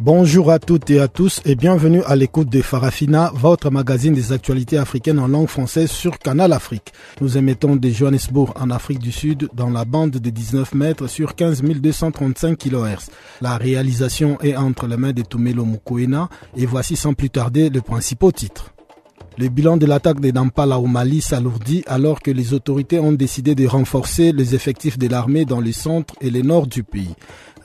Bonjour à toutes et à tous et bienvenue à l'écoute de Farafina, votre magazine des actualités africaines en langue française sur Canal Afrique. Nous émettons de Johannesburg en Afrique du Sud dans la bande de 19 mètres sur 15 235 kHz. La réalisation est entre les mains de Tumelo Mukwena et voici sans plus tarder le principal titre. Le bilan de l'attaque de Nampala au Mali s'alourdit alors que les autorités ont décidé de renforcer les effectifs de l'armée dans le centre et le nord du pays.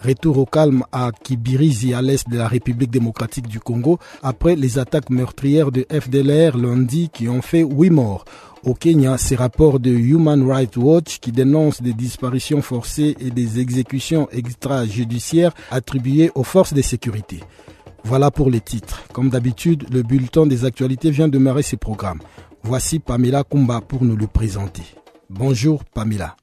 Retour au calme à Kibirizi à l'est de la République démocratique du Congo après les attaques meurtrières de FDLR lundi qui ont fait huit morts. Au Kenya, ces rapports de Human Rights Watch qui dénoncent des disparitions forcées et des exécutions extrajudiciaires attribuées aux forces de sécurité. Voilà pour les titres. Comme d'habitude, le bulletin des actualités vient de démarrer ses programmes. Voici Pamela Kumba pour nous le présenter. Bonjour Pamela.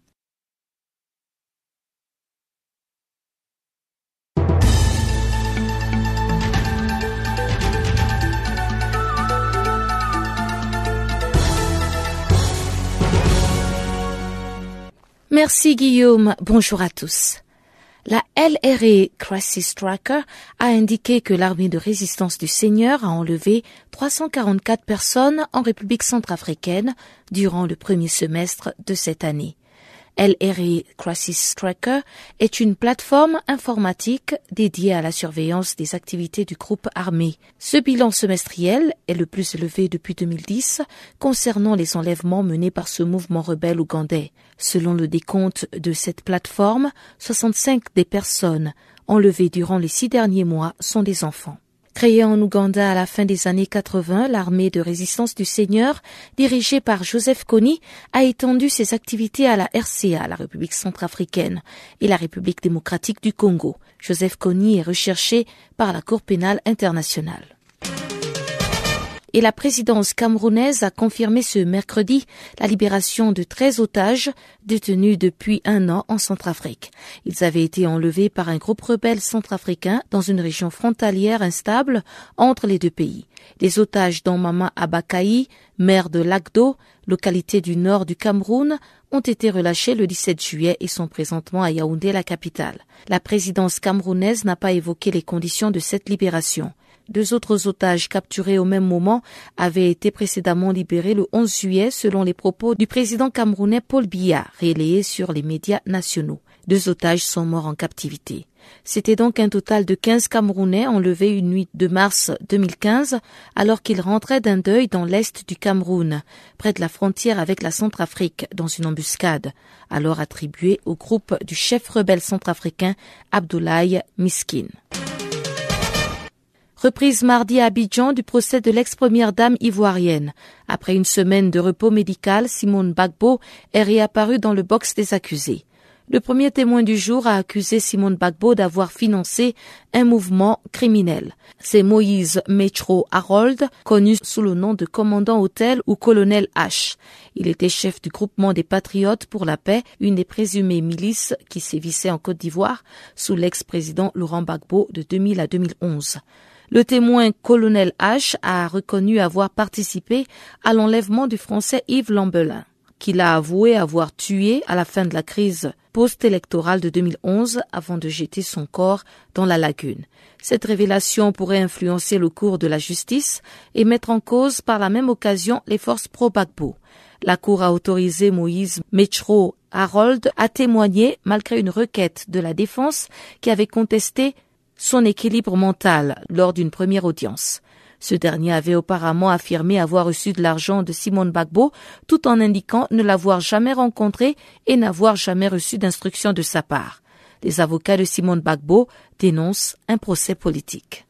Merci Guillaume, bonjour à tous. La LRE Crisis Tracker a indiqué que l'armée de résistance du Seigneur a enlevé 344 personnes en République centrafricaine durant le premier semestre de cette année. LRE Crisis Tracker est une plateforme informatique dédiée à la surveillance des activités du groupe armé. Ce bilan semestriel est le plus élevé depuis 2010 concernant les enlèvements menés par ce mouvement rebelle ougandais. Selon le décompte de cette plateforme, 65 des personnes enlevées durant les six derniers mois sont des enfants. Créée en Ouganda à la fin des années 80, l'armée de résistance du Seigneur, dirigée par Joseph Kony, a étendu ses activités à la RCA, la République centrafricaine, et la République démocratique du Congo. Joseph Kony est recherché par la Cour pénale internationale et la présidence camerounaise a confirmé ce mercredi la libération de 13 otages détenus depuis un an en Centrafrique. Ils avaient été enlevés par un groupe rebelle centrafricain dans une région frontalière instable entre les deux pays. Les otages dont Mama Abakaï, maire de Lagdo, localité du nord du Cameroun, ont été relâchés le 17 juillet et sont présentement à Yaoundé, la capitale. La présidence camerounaise n'a pas évoqué les conditions de cette libération. Deux autres otages capturés au même moment avaient été précédemment libérés le 11 juillet selon les propos du président camerounais Paul Biya, relayés sur les médias nationaux. Deux otages sont morts en captivité. C'était donc un total de 15 Camerounais enlevés une nuit de mars 2015 alors qu'ils rentraient d'un deuil dans l'est du Cameroun, près de la frontière avec la Centrafrique, dans une embuscade, alors attribuée au groupe du chef rebelle centrafricain Abdoulaye Miskin. Reprise mardi à Abidjan du procès de l'ex-première dame ivoirienne. Après une semaine de repos médical, Simone Bagbo est réapparue dans le box des accusés. Le premier témoin du jour a accusé Simone Bagbo d'avoir financé un mouvement criminel. C'est Moïse Metro Harold, connu sous le nom de commandant hôtel ou colonel H. Il était chef du groupement des Patriotes pour la paix, une des présumées milices qui sévissait en Côte d'Ivoire sous l'ex-président Laurent Bagbo de 2000 à 2011. Le témoin colonel H a reconnu avoir participé à l'enlèvement du français Yves Lambelin, qu'il a avoué avoir tué à la fin de la crise post-électorale de 2011 avant de jeter son corps dans la lagune. Cette révélation pourrait influencer le cours de la justice et mettre en cause par la même occasion les forces pro-Bagbo. La Cour a autorisé Moïse Metro Harold à témoigner malgré une requête de la défense qui avait contesté son équilibre mental lors d'une première audience. Ce dernier avait auparavant affirmé avoir reçu de l'argent de Simone Bagbo tout en indiquant ne l'avoir jamais rencontré et n'avoir jamais reçu d'instruction de sa part. Les avocats de Simone Bagbo dénoncent un procès politique.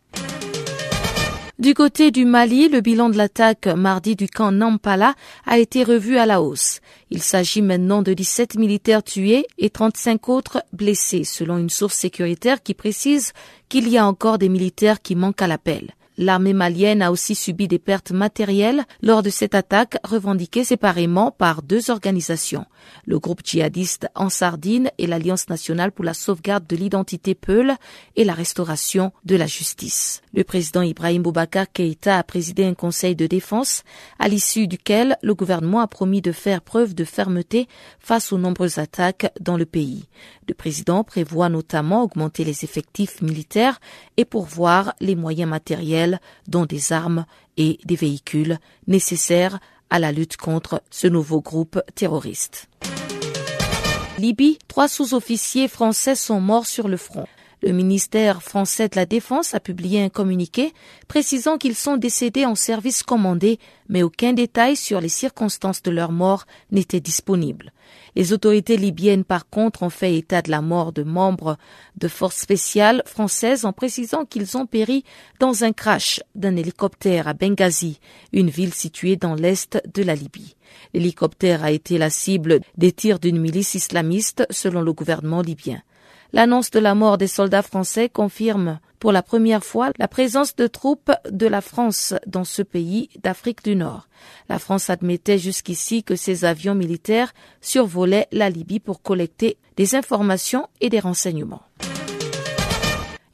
Du côté du Mali, le bilan de l'attaque mardi du camp Nampala a été revu à la hausse. Il s'agit maintenant de 17 militaires tués et 35 autres blessés, selon une source sécuritaire qui précise qu'il y a encore des militaires qui manquent à l'appel. L'armée malienne a aussi subi des pertes matérielles lors de cette attaque revendiquée séparément par deux organisations, le groupe djihadiste en Sardine et l'Alliance nationale pour la sauvegarde de l'identité Peul et la restauration de la justice. Le président Ibrahim Boubacar Keïta a présidé un conseil de défense à l'issue duquel le gouvernement a promis de faire preuve de fermeté face aux nombreuses attaques dans le pays. Le président prévoit notamment augmenter les effectifs militaires et pourvoir les moyens matériels dont des armes et des véhicules nécessaires à la lutte contre ce nouveau groupe terroriste. Libye, trois sous-officiers français sont morts sur le front. Le ministère français de la Défense a publié un communiqué précisant qu'ils sont décédés en service commandé, mais aucun détail sur les circonstances de leur mort n'était disponible. Les autorités libyennes, par contre, ont fait état de la mort de membres de forces spéciales françaises en précisant qu'ils ont péri dans un crash d'un hélicoptère à Benghazi, une ville située dans l'est de la Libye. L'hélicoptère a été la cible des tirs d'une milice islamiste selon le gouvernement libyen. L'annonce de la mort des soldats français confirme pour la première fois la présence de troupes de la France dans ce pays d'Afrique du Nord. La France admettait jusqu'ici que ses avions militaires survolaient la Libye pour collecter des informations et des renseignements.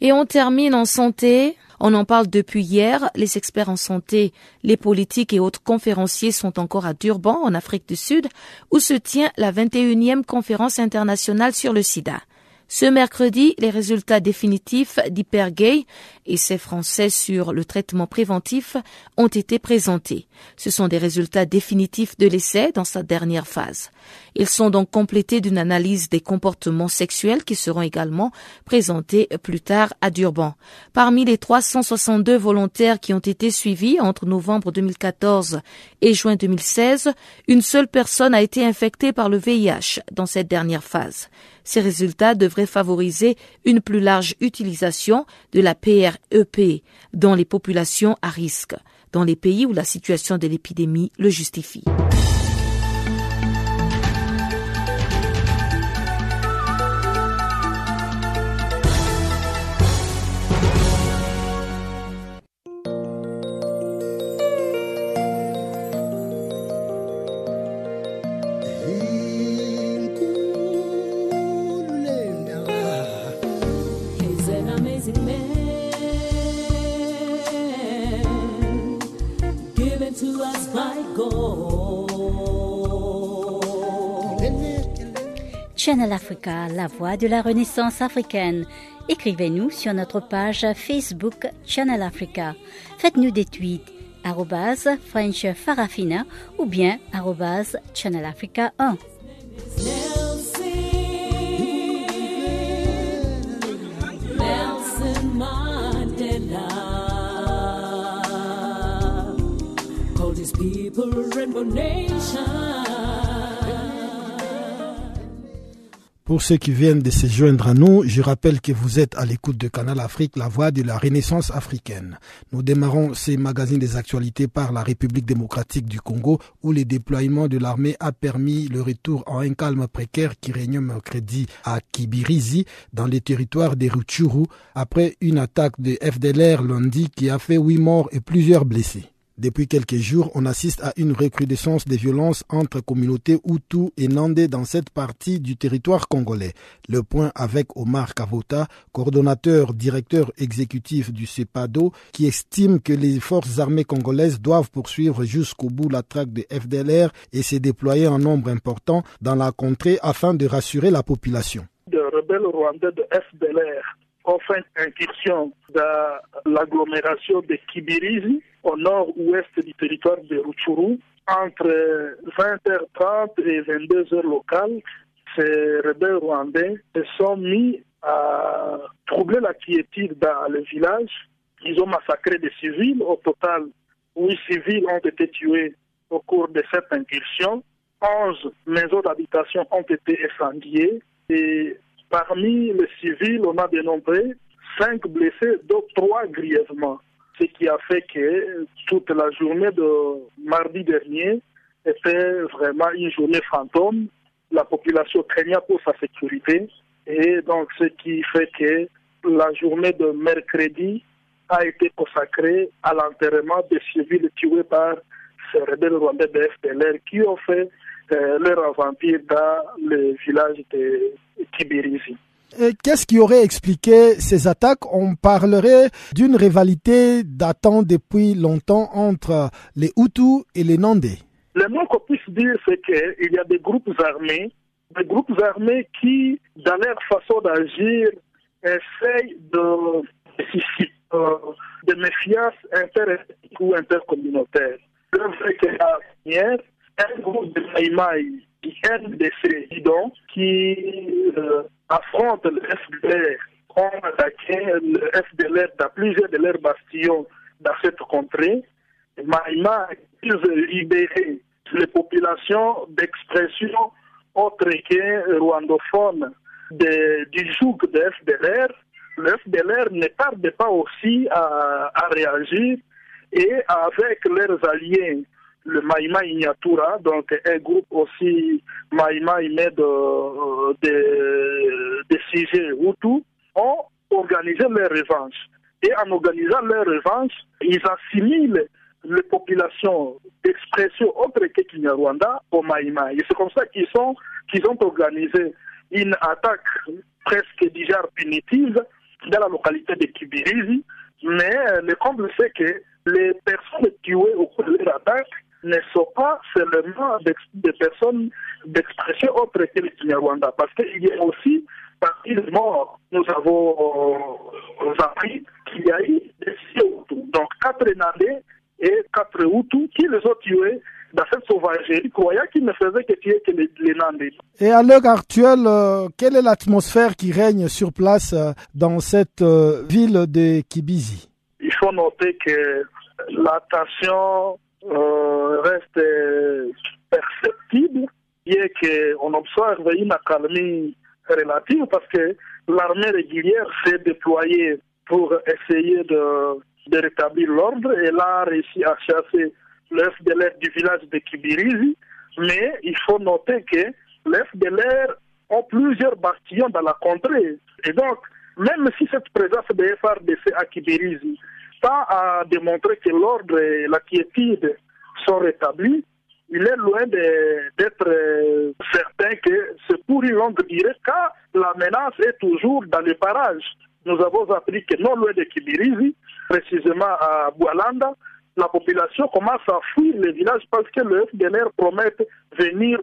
Et on termine en santé. On en parle depuis hier. Les experts en santé, les politiques et autres conférenciers sont encore à Durban, en Afrique du Sud, où se tient la 21e conférence internationale sur le sida. Ce mercredi, les résultats définitifs d'Hypergay et ses Français sur le traitement préventif ont été présentés. Ce sont des résultats définitifs de l'essai dans sa dernière phase. Ils sont donc complétés d'une analyse des comportements sexuels qui seront également présentés plus tard à Durban. Parmi les 362 volontaires qui ont été suivis entre novembre 2014 et juin 2016, une seule personne a été infectée par le VIH dans cette dernière phase. Ces résultats devraient favoriser une plus large utilisation de la PREP dans les populations à risque, dans les pays où la situation de l'épidémie le justifie. Channel Africa, la voix de la renaissance africaine. Écrivez-nous sur notre page Facebook Channel Africa. Faites-nous des tweets French Farafina ou bien Channel Africa 1. Pour ceux qui viennent de se joindre à nous, je rappelle que vous êtes à l'écoute de Canal Afrique, la voix de la Renaissance africaine. Nous démarrons ces magazines des actualités par la République démocratique du Congo, où le déploiement de l'armée a permis le retour en un calme précaire qui régnait mercredi à Kibirizi, dans les territoires des Rutshuru, après une attaque de FDLR lundi qui a fait huit morts et plusieurs blessés. Depuis quelques jours, on assiste à une recrudescence des violences entre communautés Hutu et Nandé dans cette partie du territoire congolais. Le point avec Omar Kavota, coordonnateur directeur exécutif du CEPADO, qui estime que les forces armées congolaises doivent poursuivre jusqu'au bout la traque des FDLR et se déployer en nombre important dans la contrée afin de rassurer la population. De rebelles rwandais de FDLR ont fait incursion dans l'agglomération de au nord-ouest du territoire de Rutshuru. Entre 20h30 et 22h locales, ces rebelles rwandais se sont mis à troubler la quiétude dans le village. Ils ont massacré des civils. Au total, huit civils ont été tués au cours de cette incursion. Onze maisons d'habitation ont été incendiées. Et parmi les civils, on a dénombré cinq blessés, dont trois grièvement ce qui a fait que toute la journée de mardi dernier était vraiment une journée fantôme. La population craignait pour sa sécurité et donc ce qui fait que la journée de mercredi a été consacrée à l'enterrement des civils tués par ces rebelles rwandais de FDLR qui ont fait euh, leur aventure dans le village de Kibirizi. Qu'est-ce qui aurait expliqué ces attaques? On parlerait d'une rivalité datant depuis longtemps entre les Hutus et les Nandés. Le moins qu'on puisse dire, c'est qu'il y a des groupes armés, des groupes armés qui, dans leur façon d'agir, essayent de, euh, de méfiance inter ou intercommunautaire. Vrai que la première, un groupe de Maïmaï, NDC, donc, qui euh, affronte le FDLR, ont attaqué le FDLR dans plusieurs de leurs bastions dans cette contrée. Maïmaï, ils veulent libérer les populations d'expression autre que rwandophone du joug de FDLR. Le FDLR ne tarde pas aussi à, à réagir et avec leurs alliés, le Maïma Ignatura, donc un groupe aussi Maïma mais de, de, de sujets Hutu, ont organisé leur revanche. Et en organisant leur revanche, ils assimilent les populations d'expression autre que Kinyarwanda au Maïma. Et c'est comme ça qu'ils sont qu'ils ont organisé une attaque presque déjà punitive dans la localité de Kibirizi. Mais le comble, c'est que les personnes tuées au cours de leur attaque ne sont pas seulement des personnes d'expression autre que les Kinyarwanda, parce qu'il y a aussi parmi les morts, nous avons appris qu'il y a eu des Hutus, donc quatre Nandais et quatre Hutus qui les ont tués dans cette sauvagerie, croyant qu'ils ne faisaient que tuer que les, les Nandais. Et à l'heure actuelle, euh, quelle est l'atmosphère qui règne sur place euh, dans cette euh, ville de Kibizi Il faut noter que la tension reste perceptible, bien qu'on observe une accalmie relative parce que l'armée régulière s'est déployée pour essayer de, de rétablir l'ordre et là a réussi à chasser le FDLR du village de Kibirizi, mais il faut noter que les FDLR ont plusieurs bastions dans la contrée. Et donc, même si cette présence de FRDC à Kibirizi tend à démontrer que l'ordre et la quiétude sont rétablis, il est loin d'être certain que c'est pour une longue durée, car la menace est toujours dans les parages. Nous avons appris que non loin de Kibirizi, précisément à Boualanda, la population commence à fuir les villages parce que le FDLR promet venir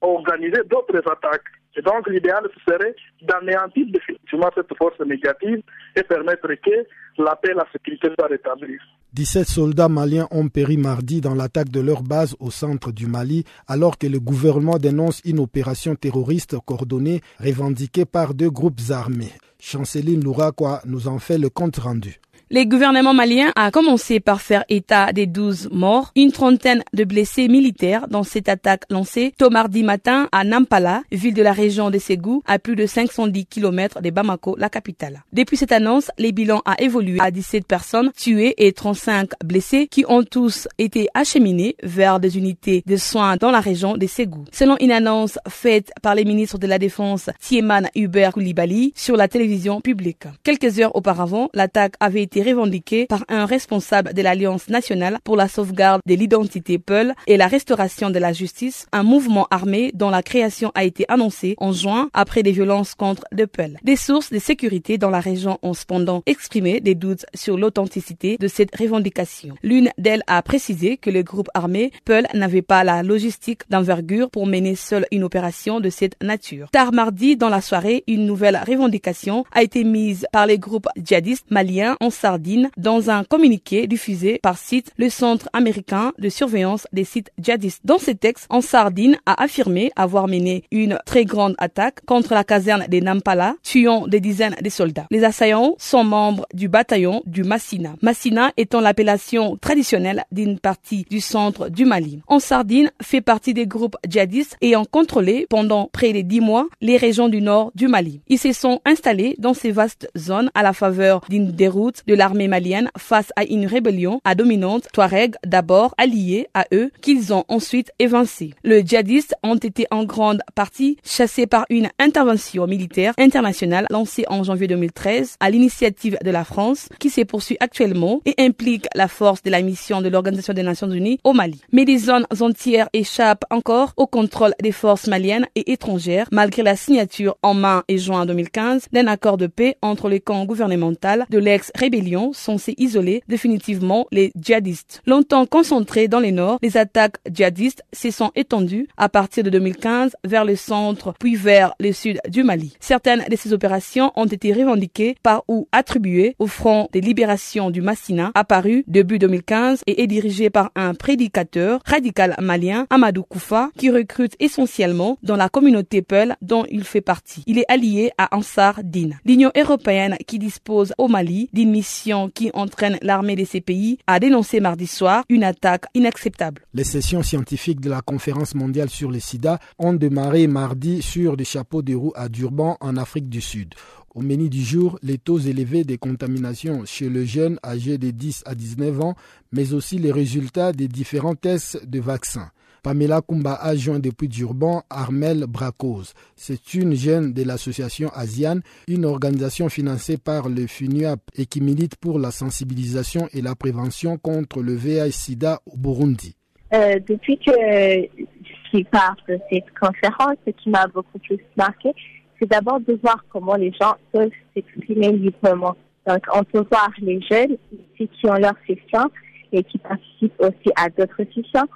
organiser d'autres attaques. Et donc l'idéal serait d'anéantir définitivement cette force négative et permettre que la paix et la sécurité soient rétablies. 17 soldats maliens ont péri mardi dans l'attaque de leur base au centre du Mali, alors que le gouvernement dénonce une opération terroriste coordonnée revendiquée par deux groupes armés. Chanceline Louraquois nous en fait le compte rendu. Le gouvernement malien a commencé par faire état des 12 morts, une trentaine de blessés militaires dans cette attaque lancée tôt mardi matin à Nampala, ville de la région de Ségou, à plus de 510 km de Bamako, la capitale. Depuis cette annonce, les bilans a évolué à 17 personnes tuées et 35 blessés qui ont tous été acheminés vers des unités de soins dans la région de Ségou. Selon une annonce faite par les ministres de la Défense Tieman Hubert Koulibaly sur la télévision publique. Quelques heures auparavant, l'attaque avait été revendiqué par un responsable de l'Alliance nationale pour la sauvegarde de l'identité Peul et la restauration de la justice, un mouvement armé dont la création a été annoncée en juin après des violences contre de Peul. Des sources de sécurité dans la région ont cependant exprimé des doutes sur l'authenticité de cette revendication. L'une d'elles a précisé que le groupe armé Peul n'avait pas la logistique d'envergure pour mener seule une opération de cette nature. Tard mardi, dans la soirée, une nouvelle revendication a été mise par les groupes djihadistes maliens en Sardine dans un communiqué diffusé par site le Centre américain de surveillance des sites djihadistes. Dans ce texte, en Sardine a affirmé avoir mené une très grande attaque contre la caserne des Nampala, tuant des dizaines de soldats. Les assaillants sont membres du bataillon du Massina. Massina étant l'appellation traditionnelle d'une partie du centre du Mali. En Sardine fait partie des groupes djihadistes ayant contrôlé pendant près de dix mois les régions du nord du Mali. Ils se sont installés dans ces vastes zones à la faveur d'une déroute de de l'armée malienne face à une rébellion à dominante Touareg d'abord alliée à eux qu'ils ont ensuite évincé. Les djihadistes ont été en grande partie chassés par une intervention militaire internationale lancée en janvier 2013 à l'initiative de la France qui se poursuit actuellement et implique la force de la mission de l'Organisation des Nations Unies au Mali. Mais des zones entières échappent encore au contrôle des forces maliennes et étrangères malgré la signature en mai et juin 2015 d'un accord de paix entre les camps gouvernementaux de l'ex-rébellion censé isoler définitivement les djihadistes. Longtemps concentrés dans les nord, les attaques djihadistes se sont étendues à partir de 2015 vers le centre puis vers le sud du Mali. Certaines de ces opérations ont été revendiquées par ou attribuées au Front de libération du Massina apparu début 2015 et est dirigé par un prédicateur radical malien, Amadou Koufa, qui recrute essentiellement dans la communauté Peul dont il fait partie. Il est allié à Ansar Din. L'Union européenne qui dispose au Mali d'une mission qui entraîne l'armée de ces pays a dénoncé mardi soir une attaque inacceptable. Les sessions scientifiques de la conférence mondiale sur le sida ont démarré mardi sur des chapeaux de roue à Durban en Afrique du Sud. Au menu du jour, les taux élevés de contamination chez le jeune âgé de 10 à 19 ans, mais aussi les résultats des différents tests de vaccins. Pamela Kumba a joint depuis Durban Armel Bracose. C'est une jeune de l'association ASIAN, une organisation financée par le FUNUAP et qui milite pour la sensibilisation et la prévention contre le VIH-Sida au Burundi. Euh, depuis que je suis part de cette conférence, ce qui m'a beaucoup plus marqué, c'est d'abord de voir comment les gens peuvent s'exprimer librement. Donc, on peut voir les jeunes ici qui ont leur session et qui participent aussi à d'autres sessions,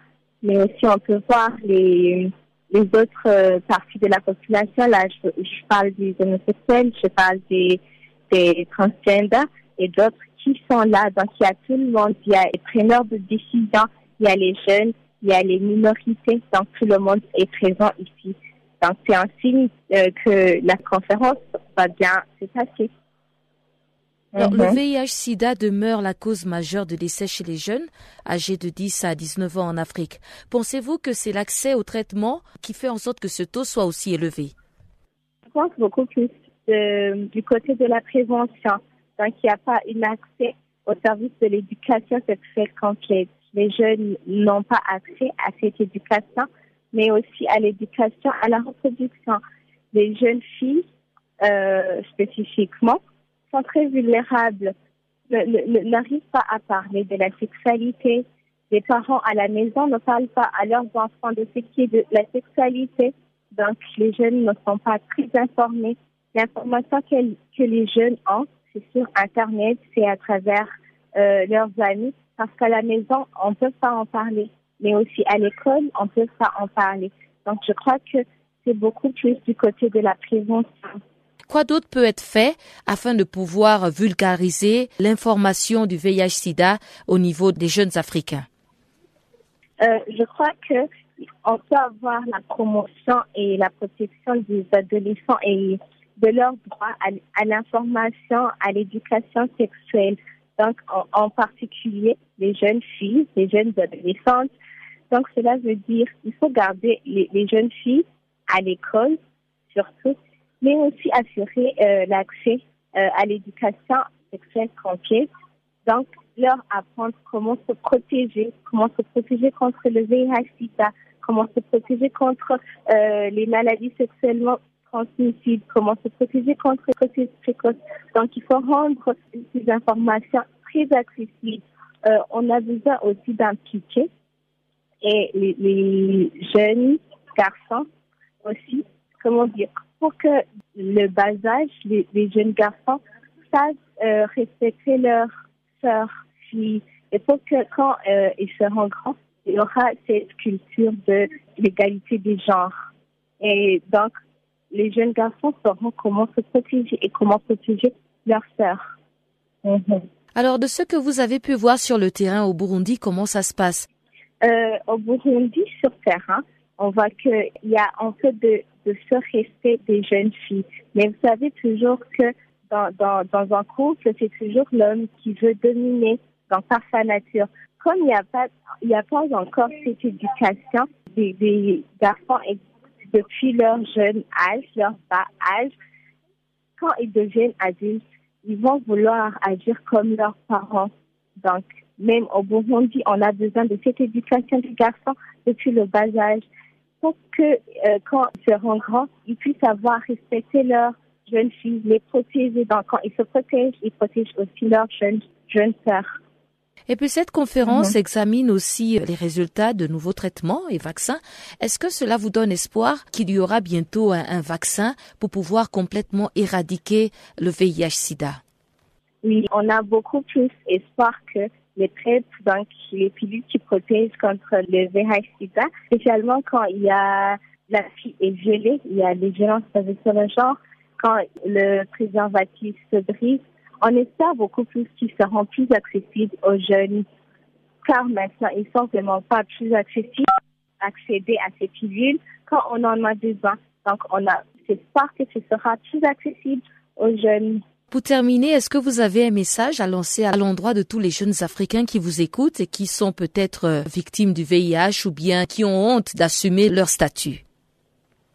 mais aussi on peut voir les, les autres euh, parties de la population. Là, je, je parle des homosexuels, je parle des, des transgenders et d'autres qui sont là. Donc, il y a tout le monde, il y a les preneurs de décision, il y a les jeunes, il y a les minorités, donc tout le monde est présent ici. Donc, c'est un signe euh, que la conférence va bien se passer. Alors, Mhm. Le VIH-Sida demeure la cause majeure de décès chez les jeunes âgés de 10 à 19 ans en Afrique. Pensez-vous que c'est l'accès au traitement qui fait en sorte que ce taux soit aussi élevé? Je pense beaucoup plus de- du côté de la prévention. Donc, il n'y a pas un accès au service de l'éducation sexuelle complète. Les jeunes n'ont pas accès à cette éducation, mais aussi à l'éducation à la reproduction. Les jeunes filles, euh, spécifiquement, sont très vulnérables, n'arrivent pas à parler de la sexualité. Les parents à la maison ne parlent pas à leurs enfants de ce qui est de la sexualité. Donc, les jeunes ne sont pas très informés. L'information que, que les jeunes ont, c'est sur Internet, c'est à travers euh, leurs amis, parce qu'à la maison, on ne peut pas en parler. Mais aussi à l'école, on ne peut pas en parler. Donc, je crois que c'est beaucoup plus du côté de la prévention. Quoi d'autre peut être fait afin de pouvoir vulgariser l'information du VIH-Sida au niveau des jeunes Africains? Euh, je crois que on peut avoir la promotion et la protection des adolescents et de leurs droits à, l'information, à l'éducation sexuelle. Donc, en, particulier, les jeunes filles, les jeunes adolescentes. Donc, cela veut dire qu'il faut garder les jeunes filles à l'école, surtout, mais aussi assurer euh, l'accès euh, à l'éducation sexuelle complète. Donc, leur apprendre comment se protéger, comment se protéger contre le VIH-Sida, comment se protéger contre euh, les maladies sexuellement transmissibles, comment se protéger contre les précoces. Donc, il faut rendre ces informations très accessibles. Euh, on a besoin aussi d'impliquer et les, les jeunes garçons aussi, comment dire, pour que le bas âge, les, les jeunes garçons savent euh, respecter leurs sœurs, filles, et pour que quand euh, ils seront grands, il y aura cette culture de l'égalité des genres. Et donc, les jeunes garçons sauront comment se protéger et comment protéger leurs sœurs. Mhm. Alors, de ce que vous avez pu voir sur le terrain au Burundi, comment ça se passe? Euh, au Burundi, sur terrain, on voit qu'il y a un peu de, de respect des jeunes filles. Mais vous savez toujours que dans, dans, un couple, c'est toujours l'homme qui veut dominer dans par sa nature. Comme il n'y a pas, a pas encore cette éducation des, des garçons et depuis leur jeune âge, leur bas âge, quand ils deviennent adultes, ils vont vouloir agir comme leurs parents. Donc, même au Burundi, on a besoin de cette éducation des garçons depuis le bas âge pour que euh, quand ils seront grands, ils puissent avoir respecté leurs jeunes filles, les protéger. Donc, quand ils se protègent, ils protègent aussi leurs jeunes, jeunes sœurs. Et puis cette conférence examine aussi les résultats de nouveaux traitements et vaccins. Est-ce que cela vous donne espoir qu'il y aura bientôt un, vaccin pour pouvoir complètement éradiquer le VIH-Sida Oui, on a beaucoup plus espoir que les traites, donc les pilules qui protègent contre le VIH-Sida, spécialement quand il y a la fille est violée, il y a des violences basées sur le genre, quand le préservatif se brise, on espère beaucoup plus qu'ils seront plus accessibles aux jeunes, car maintenant, ils sont vraiment pas plus accessibles accéder à ces pilules quand on en a besoin. Donc, on a espoir que ce sera plus accessible aux jeunes. Pour terminer, est-ce que vous avez un message à lancer à l'endroit de tous les jeunes Africains qui vous écoutent et qui sont peut-être euh, victimes du VIH ou bien qui ont honte d'assumer leur statut?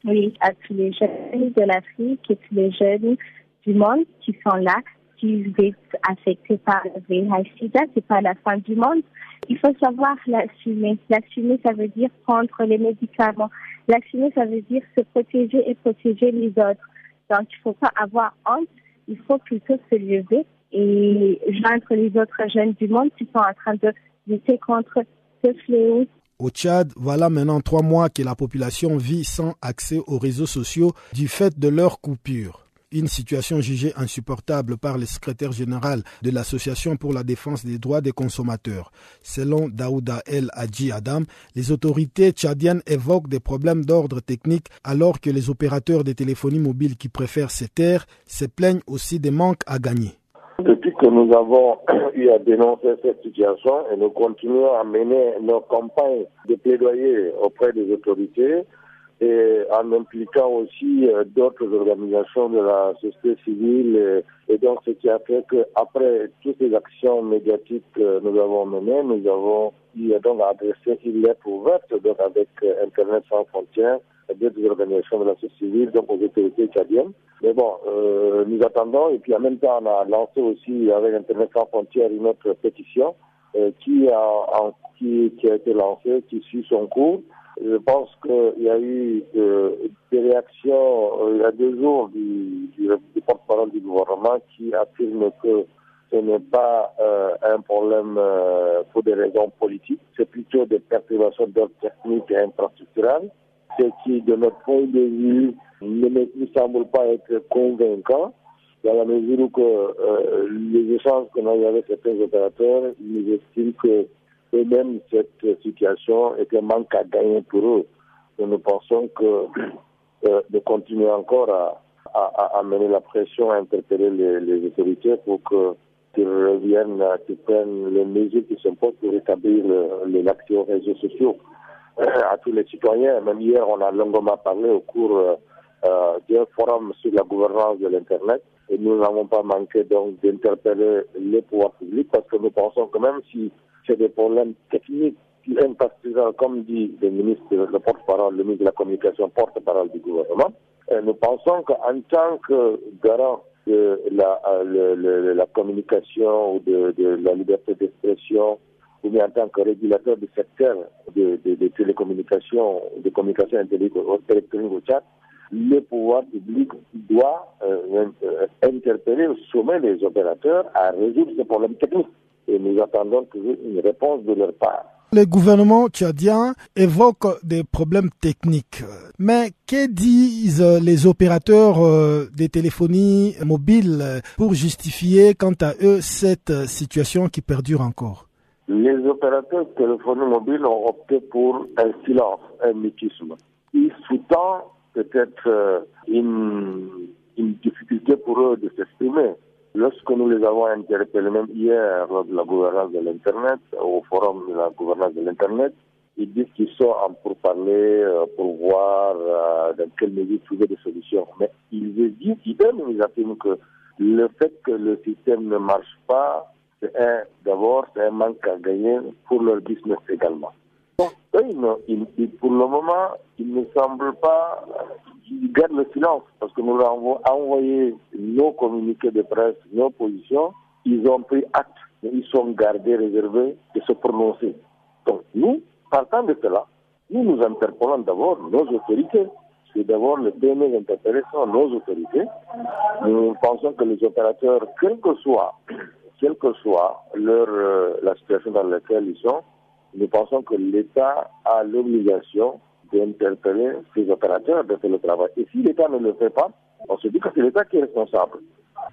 Oui, à tous les jeunes de l'Afrique et tous les jeunes du monde qui sont là, qui être affectés par le VIH-Sida, c'est pas la fin du monde. Il faut savoir l'assumer. L'assumer, ça veut dire prendre les médicaments. L'assumer, ça veut dire se protéger et protéger les autres. Donc, il faut pas avoir honte. Il faut plutôt se lever et joindre les autres jeunes du monde qui sont en train de lutter contre ce fléau. Au Tchad, voilà maintenant trois mois que la population vit sans accès aux réseaux sociaux du fait de leur coupure une situation jugée insupportable par le secrétaire général de l'Association pour la défense des droits des consommateurs. Selon Daouda El Hadji Adam, les autorités tchadiennes évoquent des problèmes d'ordre technique alors que les opérateurs de téléphonie mobile qui préfèrent ces terres se plaignent aussi des manques à gagner. Depuis que nous avons eu à dénoncer cette situation et nous continuons à mener nos campagnes de plaidoyer auprès des autorités, et en impliquant aussi euh, d'autres organisations de la société civile. Et, donc, ce qui a fait qu'après toutes ces actions médiatiques que nous avons menées, nous avons donc adressé une lettre ouverte donc avec euh, Internet sans frontières d'autres organisations de la société civile, donc aux autorités tchadiennes. Mais bon, euh, nous attendons et puis en même temps, on a lancé aussi avec Internet sans frontières une autre pétition qui, a, qui a été lancée, qui suit son cours. Je pense qu'il y a eu euh, des réactions euh, il y a deux jours du, porte-parole du gouvernement qui affirme que ce n'est pas euh, un problème pour des raisons politiques, c'est plutôt des perturbations d'ordre technique et infrastructurel, ce qui, de notre point de vue, ne nous semble pas être convaincant dans la mesure où les échanges qu'on a eu avec certains opérateurs, ils estiment que et même cette situation est un manque à gagner pour eux. Nous pensons que euh, de continuer encore à, à, mener la pression, à interpeller les, les autorités pour que qu'ils reviennent, qu'ils prennent les mesures qui s'imposent pour rétablir l'accès aux réseaux sociaux euh, à tous les citoyens. Même hier, on a longuement parlé au cours euh d'un forum sur la gouvernance de l'Internet. Et nous n'avons pas manqué donc d'interpeller les pouvoirs publics parce que nous pensons que même si c'est des problèmes techniques qui comme dit le ministre, le porte-parole, le ministre de la Communication, porte-parole du gouvernement. Nous pensons qu'en tant que garant de la, communication ou de, la liberté d'expression, ou bien en tant que régulateur du secteur de, télécommunications, de communication électronique au chat, le pouvoir public doit euh, euh, interpeller soumettre les opérateurs à résoudre ces problèmes techniques et nous attendons toujours une réponse de leur part. Le gouvernement tchadien évoque des problèmes techniques. Mais que disent les opérateurs euh, des téléphonies mobiles pour justifier quant à eux cette situation qui perdure encore? Les opérateurs de téléphonie mobile ont opté pour un silence, un mutisme. Il sous-tend peut-être euh, une, une difficulté pour eux de s'exprimer. Lorsque nous les avons interpellés, même hier, lors de la gouvernance de l'Internet, au forum de la gouvernance de l'Internet, ils disent qu'ils sont en pour parler, euh, pour voir euh, dans quelle mesure trouver des solutions. Mais ils disent, ils-mêmes, ils affirment que le fait que le système ne marche pas, c'est un, d'abord, un manque à gagner pour leur business également. Donc, pour le moment, il ne semble pas ils gardent le silence parce que nous avons envoyé nos communiqués de presse, nos positions. Ils ont pris acte, mais ils sont gardés, réservés de se prononcer. Donc nous, partant de cela, nous nous interpellons d'abord nos autorités. C'est d'abord le premier interpellé sont nos autorités. Nous pensons que les opérateurs, quel que soit, quelle que soit leur, euh, la situation dans laquelle ils sont, nous pensons que l'État a l'obligation d'interpeller ces opérateurs de faire le travail. Et si l'État ne le fait pas, on se dit que c'est l'État qui est responsable.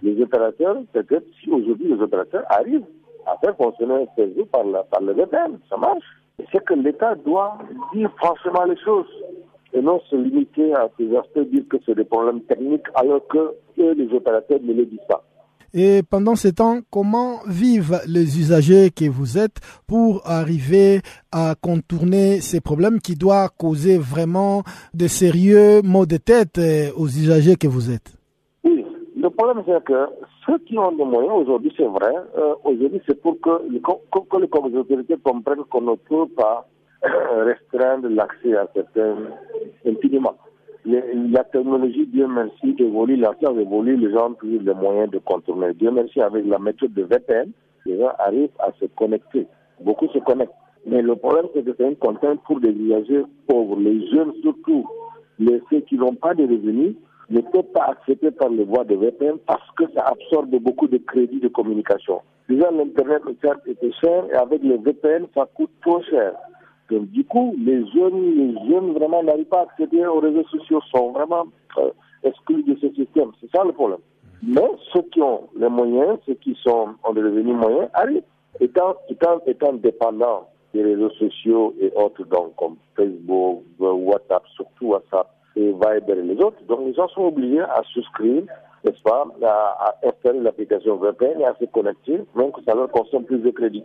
Les opérateurs, peut-être si aujourd'hui les opérateurs arrivent à faire fonctionner ces réseaux par, par le VPN, ça marche. C'est que l'État doit dire franchement les choses et non se limiter à ces aspects, dire que c'est des problèmes techniques alors que eux, les opérateurs ne le disent pas. Et pendant ce temps, comment vivent les usagers que vous êtes pour arriver à contourner ces problèmes qui doivent causer vraiment de sérieux maux de tête euh, aux usagers que vous êtes? Oui, le problème c'est que ceux qui ont des moyens aujourd'hui, c'est vrai, euh, aujourd'hui c'est pour que, que, les autorités comprennent qu'on ne peut pas restreindre l'accès à certains infiniment la technologie, Dieu merci, évolue, la évolue, les gens toujours les moyens de contourner. Dieu merci, avec la méthode de VPN, les gens arrivent à se connecter. Beaucoup se connectent. Mais le problème, c'est que c'est une contrainte pour des usagers pauvres. Les jeunes, surtout, les ceux qui n'ont pas de revenus, ne peuvent pas accepter par les voies de VPN parce que ça absorbe beaucoup de crédits de communication. Déjà, l'Internet, certes, était cher et avec le VPN, ça coûte trop cher du coup, les jeunes, les jeunes vraiment n'arrivent pas à accéder aux réseaux sociaux, sont vraiment euh, exclus de ce système. C'est ça le problème. Mais ceux qui ont les moyens, ceux qui sont, ont des revenus moyens, arrivent. Étant, étant, étant dépendants des réseaux sociaux et autres, donc comme Facebook, WhatsApp, surtout WhatsApp et Viber et les autres, donc les gens sont obligés à souscrire, n'est-ce pas, à, à installer l'application VPN et à se connecter, que ça leur consomme plus de crédit.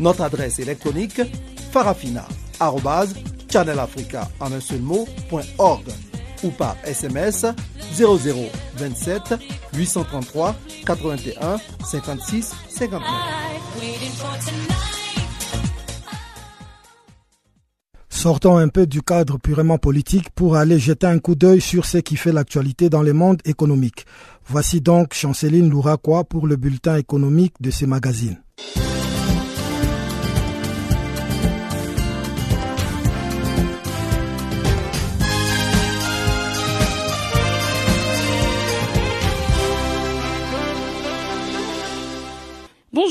Notre adresse électronique farafina.channelafrica en un seul mot, ou par SMS 0027 833 81 56 59. Sortons un peu du cadre purement politique pour aller jeter un coup d'œil sur ce qui fait l'actualité dans le monde économique. Voici donc Chanceline Louraquois pour le bulletin économique de ces magazines.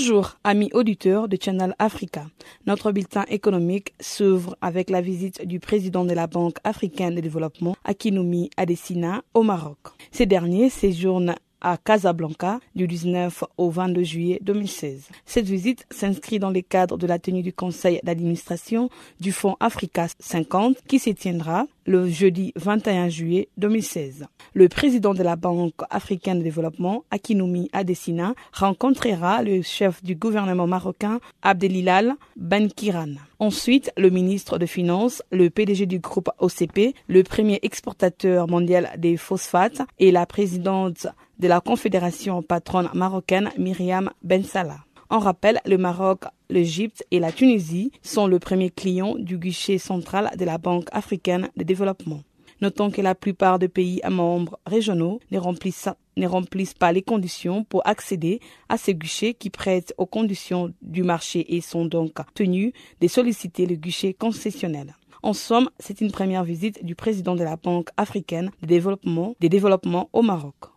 Bonjour, amis auditeurs de Channel Africa. Notre bulletin économique s'ouvre avec la visite du président de la Banque africaine de développement, Akinoumi Adesina, au Maroc. Ces derniers séjournent à Casablanca du 19 au 22 juillet 2016. Cette visite s'inscrit dans le cadre de la tenue du conseil d'administration du Fonds Africa 50 qui se tiendra le jeudi 21 juillet 2016. Le président de la Banque africaine de développement, Akinoumi Adesina, rencontrera le chef du gouvernement marocain, Abdelilal Benkiran. Ensuite, le ministre de Finances, le PDG du groupe OCP, le premier exportateur mondial des phosphates et la présidente de la Confédération patronne marocaine Myriam Ben Salah. En rappel, le Maroc, l'Égypte et la Tunisie sont le premier client du guichet central de la Banque africaine de développement. Notons que la plupart des pays membres régionaux ne remplissent, ne remplissent pas les conditions pour accéder à ces guichets qui prêtent aux conditions du marché et sont donc tenus de solliciter le guichet concessionnel. En somme, c'est une première visite du président de la Banque africaine de développement, de développement au Maroc.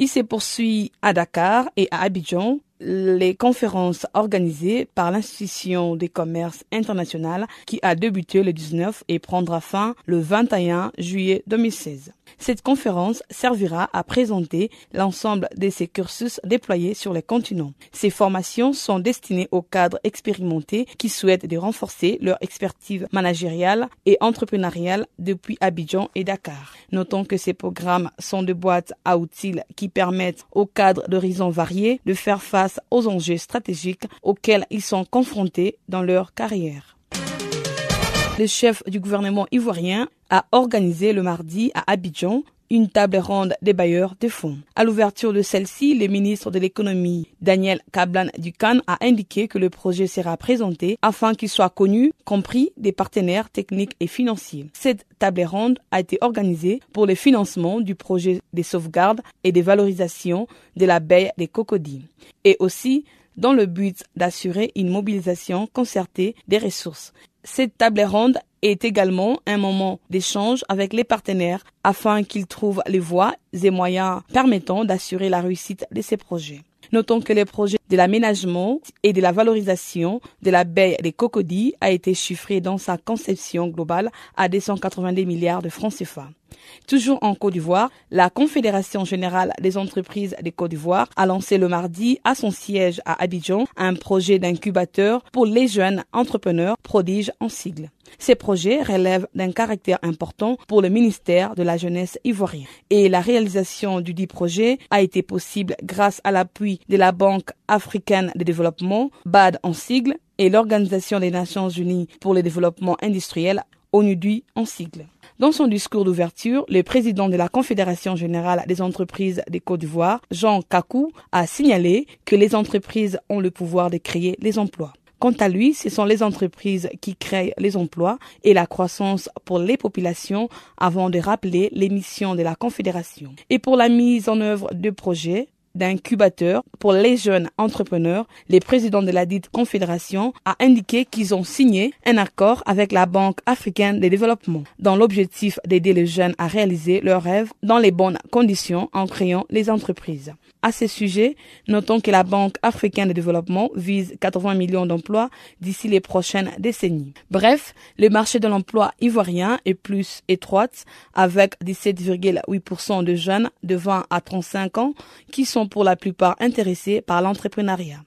Il se poursuit à Dakar et à Abidjan les conférences organisées par l'institution des commerces international qui a débuté le 19 et prendra fin le 21 juillet 2016. Cette conférence servira à présenter l'ensemble de ces cursus déployés sur les continents. Ces formations sont destinées aux cadres expérimentés qui souhaitent de renforcer leur expertise managériale et entrepreneuriale depuis Abidjan et Dakar. Notons que ces programmes sont de boîtes à outils qui permettent aux cadres d'horizons variés de faire face aux enjeux stratégiques auxquels ils sont confrontés dans leur carrière. Le chef du gouvernement ivoirien a organisé le mardi à Abidjan une table ronde des bailleurs de fonds. À l'ouverture de celle-ci, le ministre de l'économie Daniel Kablan Dukan a indiqué que le projet sera présenté afin qu'il soit connu, compris des partenaires techniques et financiers. Cette table ronde a été organisée pour le financement du projet de sauvegarde et de valorisation de la baie des cocodis et aussi dans le but d'assurer une mobilisation concertée des ressources. Cette table ronde est également un moment d'échange avec les partenaires afin qu'ils trouvent les voies et moyens permettant d'assurer la réussite de ces projets. Notons que le projet de l'aménagement et de la valorisation de la baie des Cocodis a été chiffré dans sa conception globale à 290 milliards de francs CFA. Toujours en Côte d'Ivoire, la Confédération générale des entreprises de Côte d'Ivoire a lancé le mardi à son siège à Abidjan un projet d'incubateur pour les jeunes entrepreneurs prodiges en sigle. Ces projets relèvent d'un caractère important pour le ministère de la Jeunesse ivoirien. Et la réalisation du dit projet a été possible grâce à l'appui de la Banque africaine de développement, BAD en sigle, et l'Organisation des Nations Unies pour le développement industriel, ONUDI en sigle. Dans son discours d'ouverture, le président de la Confédération générale des entreprises des Côte d'Ivoire, Jean Kakou, a signalé que les entreprises ont le pouvoir de créer les emplois. Quant à lui, ce sont les entreprises qui créent les emplois et la croissance pour les populations avant de rappeler les missions de la Confédération. Et pour la mise en œuvre de projets, d'incubateur pour les jeunes entrepreneurs, le président de la dite confédération a indiqué qu'ils ont signé un accord avec la Banque africaine de développement dans l'objectif d'aider les jeunes à réaliser leurs rêves dans les bonnes conditions en créant les entreprises. À ce sujet, notons que la Banque africaine de développement vise 80 millions d'emplois d'ici les prochaines décennies. Bref, le marché de l'emploi ivoirien est plus étroite avec 17,8% de jeunes de 20 à 35 ans qui sont pour la plupart intéressés par l'entrepreneuriat.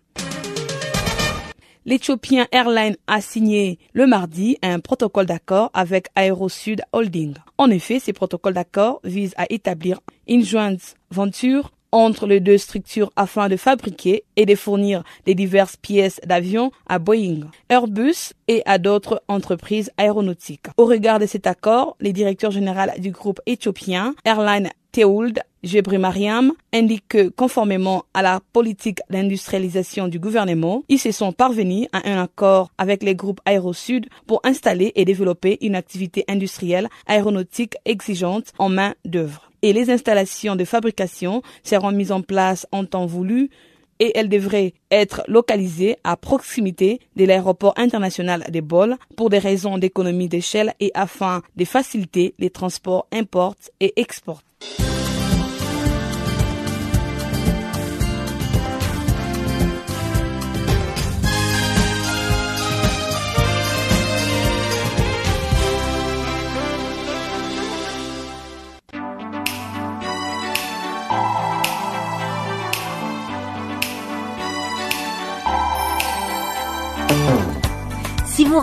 L'Ethiopian Airlines a signé le mardi un protocole d'accord avec AeroSud Holding. En effet, ces protocoles d'accord visent à établir une jointe venture entre les deux structures afin de fabriquer et de fournir les diverses pièces d'avion à Boeing, Airbus et à d'autres entreprises aéronautiques. Au regard de cet accord, les directeurs généraux du groupe éthiopien Airline Teould Jebri Mariam indique que, conformément à la politique d'industrialisation du gouvernement, ils se sont parvenus à un accord avec les groupes Aérosud pour installer et développer une activité industrielle aéronautique exigeante en main d'œuvre. Et les installations de fabrication seront mises en place en temps voulu et elles devraient être localisées à proximité de l'aéroport international de Bol pour des raisons d'économie d'échelle et afin de faciliter les transports import et export.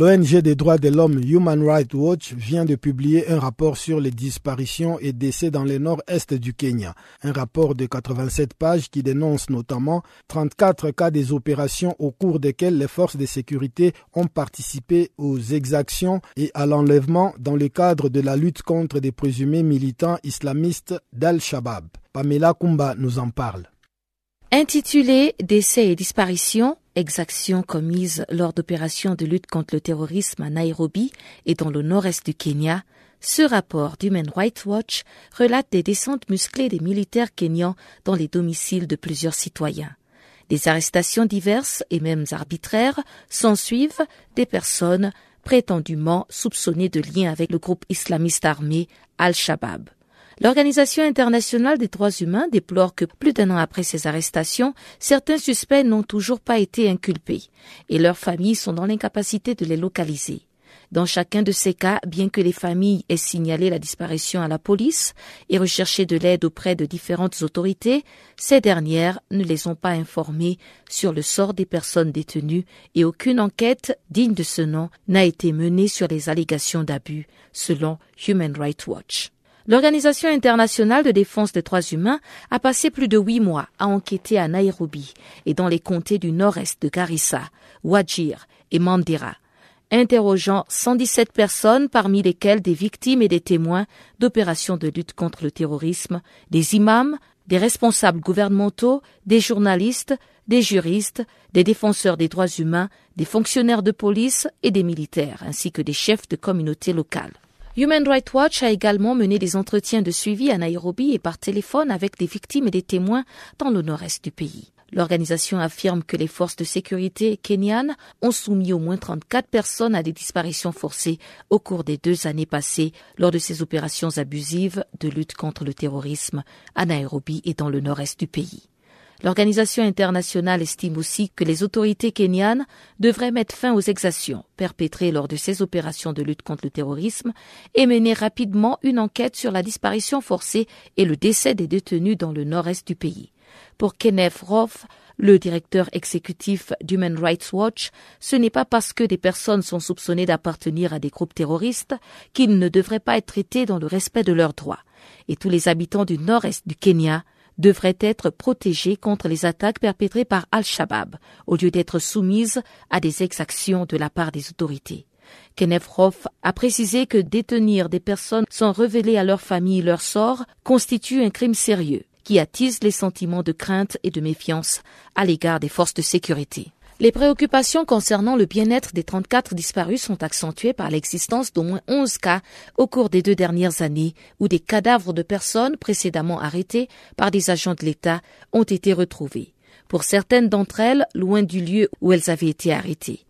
L'ONG des droits de l'homme Human Rights Watch vient de publier un rapport sur les disparitions et décès dans le nord-est du Kenya. Un rapport de 87 pages qui dénonce notamment 34 cas des opérations au cours desquelles les forces de sécurité ont participé aux exactions et à l'enlèvement dans le cadre de la lutte contre des présumés militants islamistes d'Al-Shabaab. Pamela Kumba nous en parle. Intitulé Décès et disparitions, exactions commises lors d'opérations de lutte contre le terrorisme à Nairobi et dans le nord-est du Kenya, ce rapport d'Human Rights Watch relate des descentes musclées des militaires kenyans dans les domiciles de plusieurs citoyens. Des arrestations diverses et même arbitraires s'ensuivent des personnes prétendument soupçonnées de lien avec le groupe islamiste armé Al-Shabaab. L'Organisation internationale des droits humains déplore que plus d'un an après ces arrestations, certains suspects n'ont toujours pas été inculpés et leurs familles sont dans l'incapacité de les localiser. Dans chacun de ces cas, bien que les familles aient signalé la disparition à la police et recherché de l'aide auprès de différentes autorités, ces dernières ne les ont pas informés sur le sort des personnes détenues et aucune enquête digne de ce nom n'a été menée sur les allégations d'abus, selon Human Rights Watch. L'Organisation internationale de défense des droits humains a passé plus de huit mois à enquêter à Nairobi et dans les comtés du nord-est de Garissa, Wajir et Mandera, interrogeant 117 personnes parmi lesquelles des victimes et des témoins d'opérations de lutte contre le terrorisme, des imams, des responsables gouvernementaux, des journalistes, des juristes, des défenseurs des droits humains, des fonctionnaires de police et des militaires, ainsi que des chefs de communautés locales. Human Rights Watch a également mené des entretiens de suivi à Nairobi et par téléphone avec des victimes et des témoins dans le nord-est du pays. L'organisation affirme que les forces de sécurité kenyanes ont soumis au moins 34 personnes à des disparitions forcées au cours des deux années passées lors de ces opérations abusives de lutte contre le terrorisme à Nairobi et dans le nord-est du pays. L'organisation internationale estime aussi que les autorités kenyanes devraient mettre fin aux exactions perpétrées lors de ces opérations de lutte contre le terrorisme et mener rapidement une enquête sur la disparition forcée et le décès des détenus dans le nord-est du pays. Pour Kenneth Roth, le directeur exécutif d'Human Rights Watch, ce n'est pas parce que des personnes sont soupçonnées d'appartenir à des groupes terroristes qu'ils ne devraient pas être traités dans le respect de leurs droits. Et tous les habitants du nord-est du Kenya devraient être protégées contre les attaques perpétrées par Al-Shabaab, au lieu d'être soumises à des exactions de la part des autorités. Kenneth a précisé que détenir des personnes sans révéler à leur famille leur sort constitue un crime sérieux qui attise les sentiments de crainte et de méfiance à l'égard des forces de sécurité. Les préoccupations concernant le bien-être des 34 disparus sont accentuées par l'existence d'au moins 11 cas au cours des deux dernières années où des cadavres de personnes précédemment arrêtées par des agents de l'État ont été retrouvés. Pour certaines d'entre elles, loin du lieu où elles avaient été arrêtées.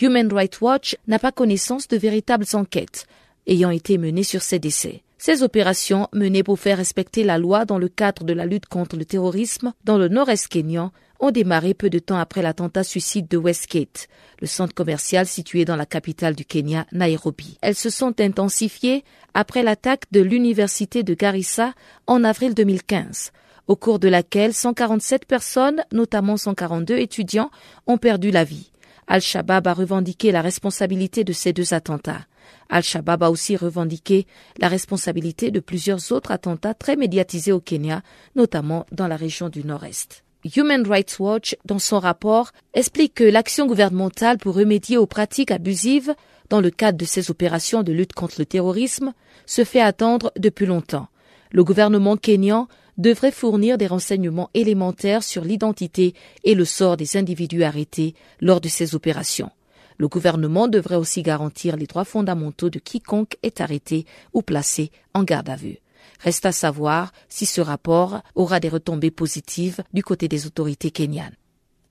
Human Rights Watch n'a pas connaissance de véritables enquêtes ayant été menées sur ces décès. Ces opérations menées pour faire respecter la loi dans le cadre de la lutte contre le terrorisme dans le nord-est kényan ont démarré peu de temps après l'attentat suicide de Westgate, le centre commercial situé dans la capitale du Kenya, Nairobi. Elles se sont intensifiées après l'attaque de l'université de Garissa en avril 2015, au cours de laquelle 147 personnes, notamment 142 étudiants, ont perdu la vie. Al-Shabaab a revendiqué la responsabilité de ces deux attentats. Al-Shabaab a aussi revendiqué la responsabilité de plusieurs autres attentats très médiatisés au Kenya, notamment dans la région du Nord-Est. Human Rights Watch, dans son rapport, explique que l'action gouvernementale pour remédier aux pratiques abusives dans le cadre de ces opérations de lutte contre le terrorisme se fait attendre depuis longtemps. Le gouvernement kényan devrait fournir des renseignements élémentaires sur l'identité et le sort des individus arrêtés lors de ces opérations. Le gouvernement devrait aussi garantir les droits fondamentaux de quiconque est arrêté ou placé en garde à vue. Reste à savoir si ce rapport aura des retombées positives du côté des autorités kenyanes.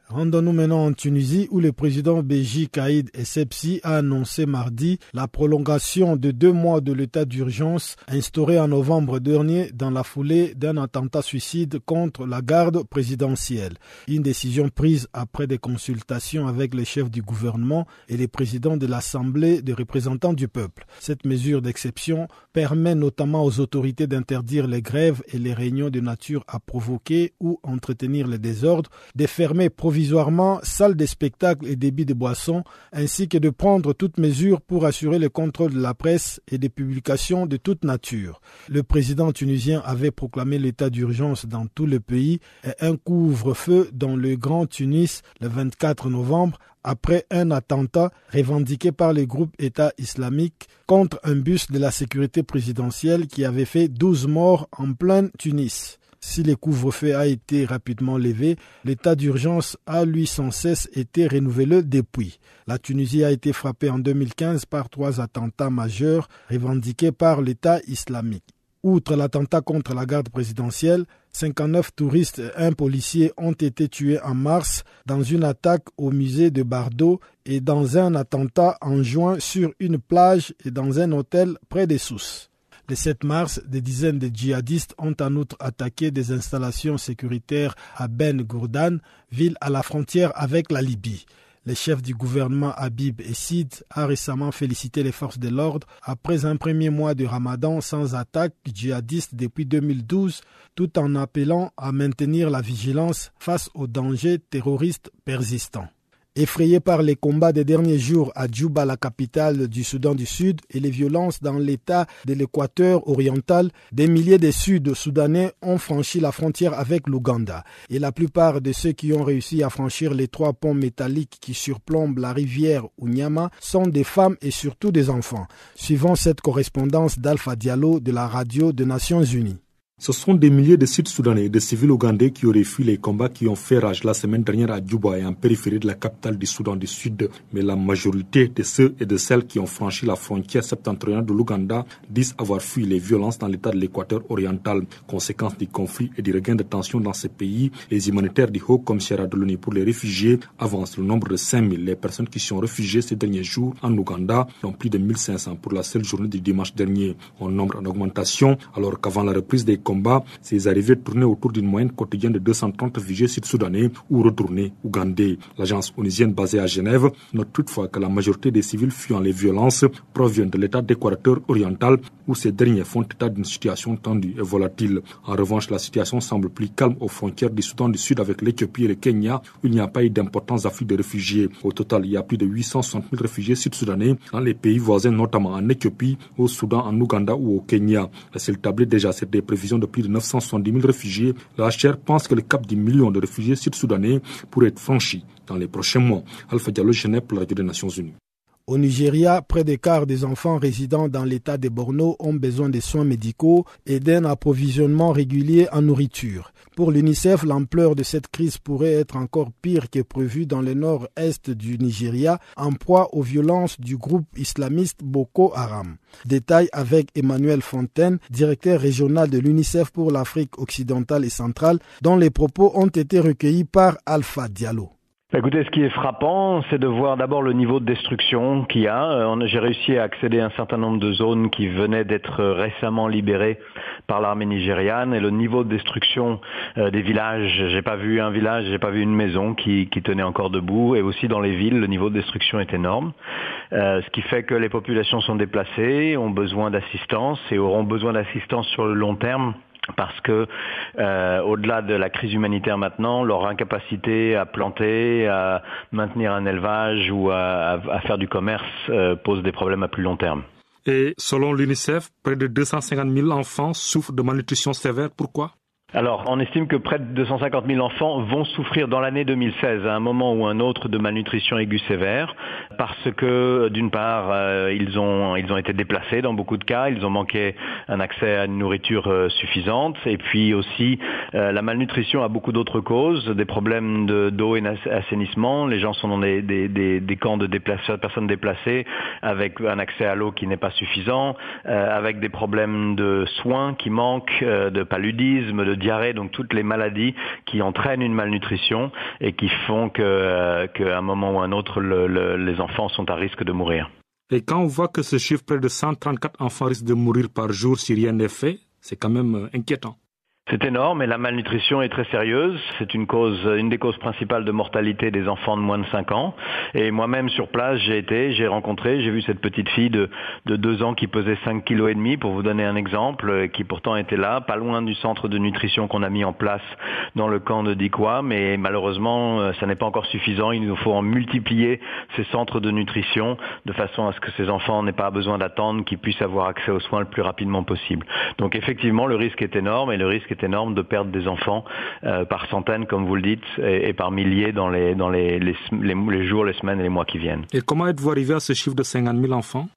Rendons-nous maintenant en Tunisie où le président Béji Kaïd Essebsi a annoncé mardi la prolongation de deux mois de l'état d'urgence instauré en novembre dernier dans la foulée d'un attentat suicide contre la garde présidentielle. Une décision prise après des consultations avec les chefs du gouvernement et les présidents de l'Assemblée des représentants du peuple. Cette mesure d'exception permet notamment aux autorités d'interdire les grèves et les réunions de nature à provoquer ou entretenir les désordres, de fermer provisoirement salles des spectacles et débits de boissons, ainsi que de prendre toutes mesures pour assurer le contrôle de la presse et des publications de toute nature. Le président tunisien avait proclamé l'état d'urgence dans tout le pays et un couvre-feu dans le Grand Tunis le 24 novembre après un attentat revendiqué par le groupe État islamique contre un bus de la sécurité présidentielle qui avait fait 12 morts en plein Tunis. Si le couvre-feu a été rapidement levé, l'état d'urgence a lui sans cesse été renouvelé depuis. La Tunisie a été frappée en 2015 par trois attentats majeurs revendiqués par l'État islamique. Outre l'attentat contre la garde présidentielle, 59 touristes et un policier ont été tués en mars dans une attaque au musée de Bardo et dans un attentat en juin sur une plage et dans un hôtel près des Sousse. Le 7 mars, des dizaines de djihadistes ont en outre attaqué des installations sécuritaires à Ben Gourdan, ville à la frontière avec la Libye. Le chef du gouvernement Habib Essid a récemment félicité les forces de l'ordre après un premier mois de ramadan sans attaque djihadiste depuis 2012, tout en appelant à maintenir la vigilance face aux dangers terroristes persistants. Effrayés par les combats des derniers jours à Djouba, la capitale du Soudan du Sud, et les violences dans l'état de l'équateur oriental, des milliers de Sud-Soudanais ont franchi la frontière avec l'Ouganda. Et la plupart de ceux qui ont réussi à franchir les trois ponts métalliques qui surplombent la rivière Unyama sont des femmes et surtout des enfants. Suivant cette correspondance d'Alpha Diallo de la radio des Nations Unies. Ce sont des milliers de Sud-Soudanais et de civils ougandais qui auraient fui les combats qui ont fait rage la semaine dernière à Djouba et en périphérie de la capitale du Soudan du Sud. Mais la majorité de ceux et de celles qui ont franchi la frontière septentrionale de l'Ouganda disent avoir fui les violences dans l'état de l'équateur oriental. Conséquence du conflit et du regain de tension dans ces pays, les humanitaires du Haut Commissariat de pour les réfugiés avancent le nombre de 5000. Les personnes qui sont réfugiées ces derniers jours en Ouganda, dont plus de 1500 pour la seule journée du dimanche dernier. Un nombre en augmentation alors qu'avant la reprise des combat, ces arrivées tournaient autour d'une moyenne quotidienne de 230 réfugiés sud-soudanais ou retournés ougandais. L'agence onisienne basée à Genève note toutefois que la majorité des civils fuyant les violences proviennent de l'état d'équateur oriental où ces derniers font état d'une situation tendue et volatile. En revanche, la situation semble plus calme aux frontières du Soudan du Sud avec l'Éthiopie et le Kenya où il n'y a pas eu d'importants afflux de réfugiés. Au total, il y a plus de 860 000 réfugiés sud-soudanais dans les pays voisins, notamment en Éthiopie, au Soudan, en Ouganda ou au Kenya. C'est déjà cette des prévisions de plus de 970 000 réfugiés, la pense que le cap du million de réfugiés sud-soudanais pourrait être franchi dans les prochains mois. Alpha Diallo, Genève pour la des Nations Unies. Au Nigeria, près des quarts des enfants résidant dans l'état de Borno ont besoin de soins médicaux et d'un approvisionnement régulier en nourriture. Pour l'UNICEF, l'ampleur de cette crise pourrait être encore pire que prévu dans le nord-est du Nigeria, en proie aux violences du groupe islamiste Boko Haram. Détail avec Emmanuel Fontaine, directeur régional de l'UNICEF pour l'Afrique occidentale et centrale, dont les propos ont été recueillis par Alpha Diallo. Bah, écoutez, ce qui est frappant, c'est de voir d'abord le niveau de destruction qu'il y a. Euh, j'ai réussi à accéder à un certain nombre de zones qui venaient d'être récemment libérées par l'armée nigériane et le niveau de destruction euh, des villages. J'ai pas vu un village, j'ai pas vu une maison qui, tenait encore debout. Et aussi dans les villes, le niveau de destruction est énorme. Euh, ce qui fait que les populations sont déplacées, ont besoin d'assistance et auront besoin d'assistance sur le long terme parce que euh, au-delà de la crise humanitaire maintenant, leur incapacité à planter, à maintenir un élevage ou à, faire du commerce euh, pose des problèmes à plus long terme. Et selon l'UNICEF, près de 250 000 enfants souffrent de malnutrition sévère. Pourquoi? Alors, on estime que près de 250 000 enfants vont souffrir dans l'année 2016 à un moment ou un autre de malnutrition aiguë sévère, parce que d'une part, euh, ils ont ils ont été déplacés dans beaucoup de cas, ils ont manqué un accès à une nourriture euh, suffisante, et puis aussi euh, la malnutrition a beaucoup d'autres causes, des problèmes d'eau et d'assainissement. Les gens sont dans des, des, des, camps de déplacés, personnes déplacées, avec un accès à l'eau qui n'est pas suffisant, avec des problèmes de soins qui manquent, de paludisme, de diarrhée, donc toutes les maladies qui entraînent une malnutrition et qui font euh, qu'à un moment ou un autre, les enfants sont à risque de mourir. Et quand on voit que ce chiffre, près de 134 enfants risquent de mourir par jour si rien n'est fait, c'est quand même euh, inquiétant. C'est énorme et la malnutrition est très sérieuse. C'est une cause, une des causes principales de mortalité des enfants de moins de 5 ans. Et moi-même sur place, j'ai été, j'ai rencontré, j'ai vu cette petite fille de, de 2 ans qui pesait 5 kg et demi, pour vous donner un exemple, qui pourtant était là, pas loin du centre de nutrition qu'on a mis en place dans le camp de Dikwa, mais malheureusement, euh, ça n'est pas encore suffisant. Il nous faut en multiplier ces centres de nutrition de façon à ce que ces enfants n'aient pas besoin d'attendre, qu'ils puissent avoir accès aux soins le plus rapidement possible. Donc effectivement, le risque est énorme et le risque énorme de perdre des enfants euh, par centaines, comme vous le dites, et, par milliers dans, les, dans les, les, jours, les semaines et les mois qui viennent. Et comment êtes-vous arrivé à ce chiffre de 50 000 enfants?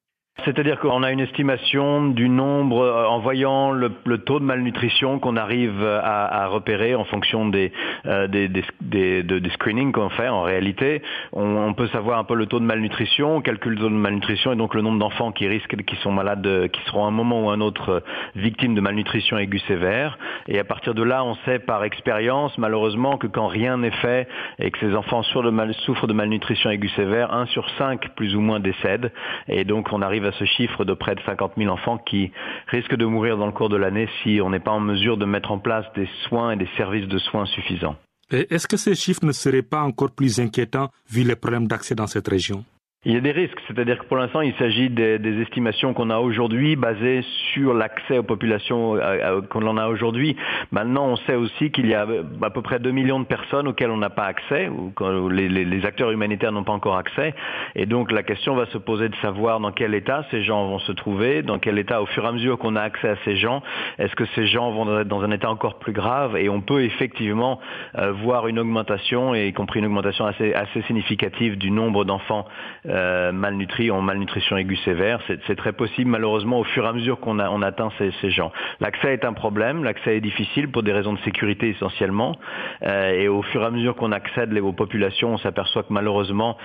C'est-à-dire qu'on a une estimation du nombre, euh, en voyant le, taux de malnutrition qu'on arrive à, repérer en fonction des, euh, des, des, screenings qu'on fait en réalité. On, peut savoir un peu le taux de malnutrition, on calcule le taux de malnutrition et donc le nombre d'enfants qui risquent, qui sont malades, qui seront à un moment ou un autre victimes de malnutrition aiguë sévère. Et à partir de là, on sait par expérience, malheureusement, que quand rien n'est fait et que ces enfants souffrent de malnutrition aiguë sévère, 1 sur 5 plus ou moins décèdent. Et donc on arrive à ce chiffre de près de 50 000 enfants qui risquent de mourir dans le cours de l'année si on n'est pas en mesure de mettre en place des soins et des services de soins suffisants. Est-ce que ces chiffres ne seraient pas encore plus inquiétants vu les problèmes d'accès dans cette région? Il y a des risques, c'est-à-dire que pour l'instant, il s'agit des, estimations qu'on a aujourd'hui basées sur l'accès aux populations euh, euh, qu'on en a aujourd'hui. Maintenant, on sait aussi qu'il y a à peu près 2 millions de personnes auxquelles on n'a pas accès, ou que les, les, acteurs humanitaires n'ont pas encore accès. Et donc, la question va se poser de savoir dans quel état ces gens vont se trouver, dans quel état, au fur et à mesure qu'on a accès à ces gens, est-ce que ces gens vont être dans un état encore plus grave? Et on peut effectivement euh, voir une augmentation, et y compris une augmentation assez, assez significative du nombre d'enfants euh, malnutris en malnutrition aiguë sévère. C'est très possible malheureusement au fur et à mesure qu'on on atteint ces, ces gens. L'accès est un problème, l'accès est difficile pour des raisons de sécurité essentiellement. Euh, et au fur et à mesure qu'on accède aux populations, on s'aperçoit que malheureusement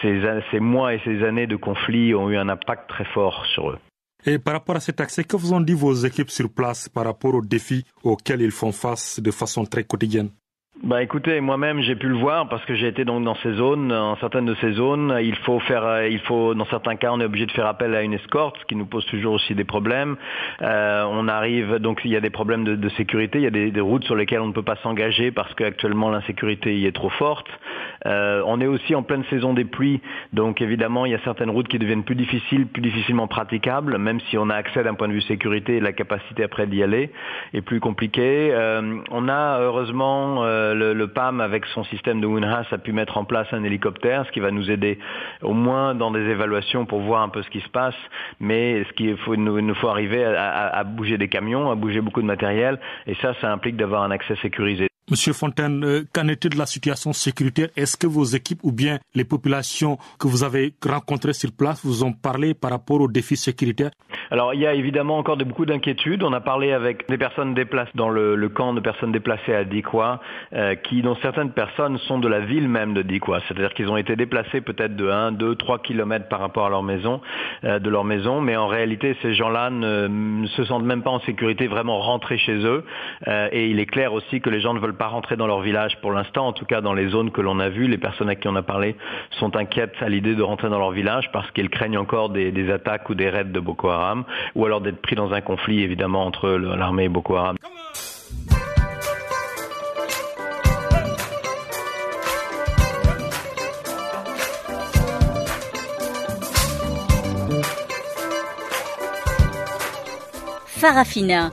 ces, ces mois et ces années de conflit ont eu un impact très fort sur eux. Et par rapport à cet accès, que vous ont dit vos équipes sur place par rapport aux défis auxquels ils font face de façon très quotidienne? Bah écoutez, moi-même j'ai pu le voir parce que j'ai été donc dans ces zones, dans certaines de ces zones, il faut faire, euh, il faut dans certains cas on est obligé de faire appel à une escorte, ce qui nous pose toujours aussi des problèmes. Euh, on arrive donc il y a des problèmes de, de sécurité, il y a des, des, routes sur lesquelles on ne peut pas s'engager parce qu'actuellement l'insécurité y est trop forte. Euh, on est aussi en pleine saison des pluies, donc évidemment il y a certaines routes qui deviennent plus difficiles, plus difficilement praticables, même si on a accès d'un point de vue sécurité, la capacité après d'y aller est plus compliquée. Euh, on a heureusement euh, le, PAM, avec son système de WinHas, a pu mettre en place un hélicoptère, ce qui va nous aider au moins dans des évaluations pour voir un peu ce qui se passe. Mais ce il nous faut arriver à bouger des camions, à bouger beaucoup de matériel. Et ça, ça implique d'avoir un accès sécurisé. Monsieur Fontaine, euh, qu'en est-il de la situation sécuritaire? Est-ce que vos équipes ou bien les populations que vous avez rencontrées sur place vous ont parlé par rapport aux défis sécuritaires? Alors, il y a évidemment encore beaucoup d'inquiétudes. On a parlé avec des personnes déplacées dans le, camp de personnes déplacées à Dikwa, euh, qui, dont certaines personnes sont de la ville même de Dikwa. C'est-à-dire qu'ils ont été déplacés peut-être de 1, 2, 3 kilomètres par rapport à leur maison, euh, de leur maison, mais en réalité, ces gens-là ne, se sentent même pas en sécurité vraiment rentrés chez eux. et il est clair aussi que les gens ne veulent pas rentrer dans leur village pour l'instant, en tout cas dans les zones que l'on a vues. Les personnes à qui on a parlé sont inquiètes à l'idée de rentrer dans leur village parce qu'elles craignent encore des, attaques ou des raids de Boko Haram, ou alors d'être pris dans un conflit évidemment entre l'armée et Boko Haram. Farafina